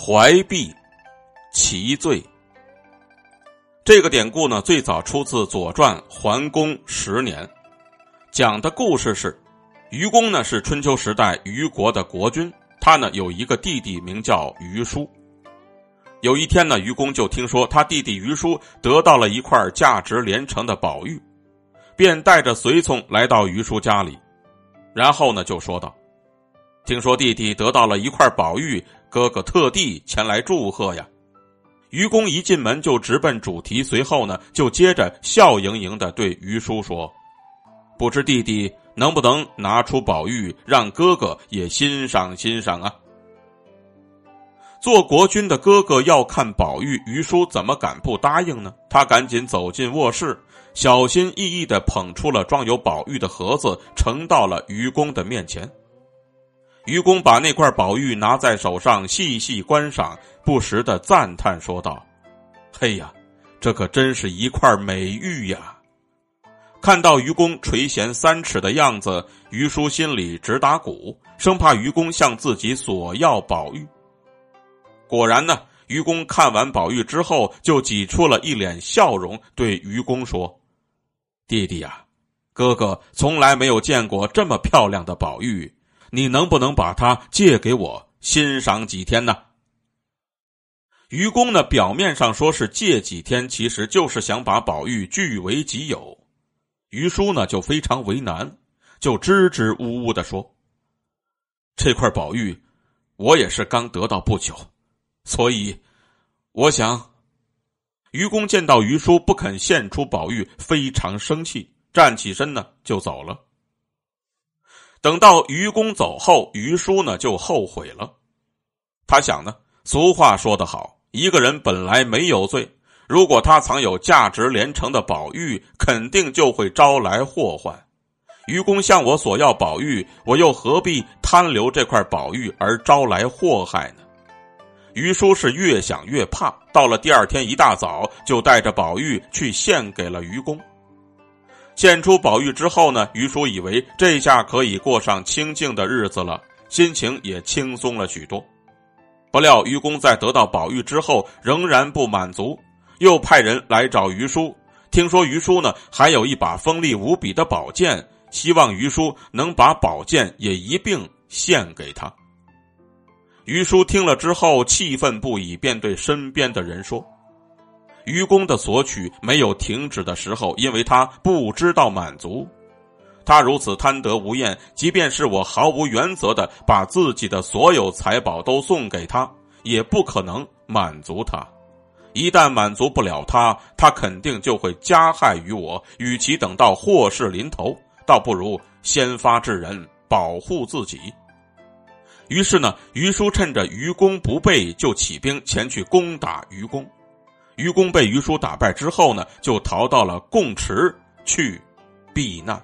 怀璧其罪。这个典故呢，最早出自《左传》桓公十年，讲的故事是，愚公呢是春秋时代虞国的国君，他呢有一个弟弟名叫虞叔。有一天呢，愚公就听说他弟弟虞叔得到了一块价值连城的宝玉，便带着随从来到虞叔家里，然后呢就说道：“听说弟弟得到了一块宝玉，哥哥特地前来祝贺呀。”愚公一进门就直奔主题，随后呢，就接着笑盈盈的对愚叔说：“不知弟弟能不能拿出宝玉，让哥哥也欣赏欣赏啊？”做国君的哥哥要看宝玉，于叔怎么敢不答应呢？他赶紧走进卧室，小心翼翼的捧出了装有宝玉的盒子，呈到了愚公的面前。愚公把那块宝玉拿在手上，细细观赏，不时的赞叹说道：“嘿呀，这可真是一块美玉呀！”看到愚公垂涎三尺的样子，于叔心里直打鼓，生怕愚公向自己索要宝玉。果然呢，愚公看完宝玉之后，就挤出了一脸笑容，对愚公说：“弟弟呀，哥哥从来没有见过这么漂亮的宝玉。”你能不能把它借给我欣赏几天呢？愚公呢，表面上说是借几天，其实就是想把宝玉据为己有。于叔呢，就非常为难，就支支吾吾的说：“这块宝玉，我也是刚得到不久，所以我想。”愚公见到于叔不肯献出宝玉，非常生气，站起身呢就走了。等到愚公走后，于叔呢就后悔了。他想呢，俗话说得好，一个人本来没有罪，如果他藏有价值连城的宝玉，肯定就会招来祸患。愚公向我索要宝玉，我又何必贪留这块宝玉而招来祸害呢？于叔是越想越怕，到了第二天一大早，就带着宝玉去献给了愚公。献出宝玉之后呢，于叔以为这下可以过上清静的日子了，心情也轻松了许多。不料愚公在得到宝玉之后仍然不满足，又派人来找于叔，听说于叔呢还有一把锋利无比的宝剑，希望于叔能把宝剑也一并献给他。于叔听了之后气愤不已，便对身边的人说。愚公的索取没有停止的时候，因为他不知道满足。他如此贪得无厌，即便是我毫无原则的把自己的所有财宝都送给他，也不可能满足他。一旦满足不了他，他肯定就会加害于我。与其等到祸事临头，倒不如先发制人，保护自己。于是呢，于叔趁着愚公不备，就起兵前去攻打愚公。愚公被愚叔打败之后呢，就逃到了贡池去避难。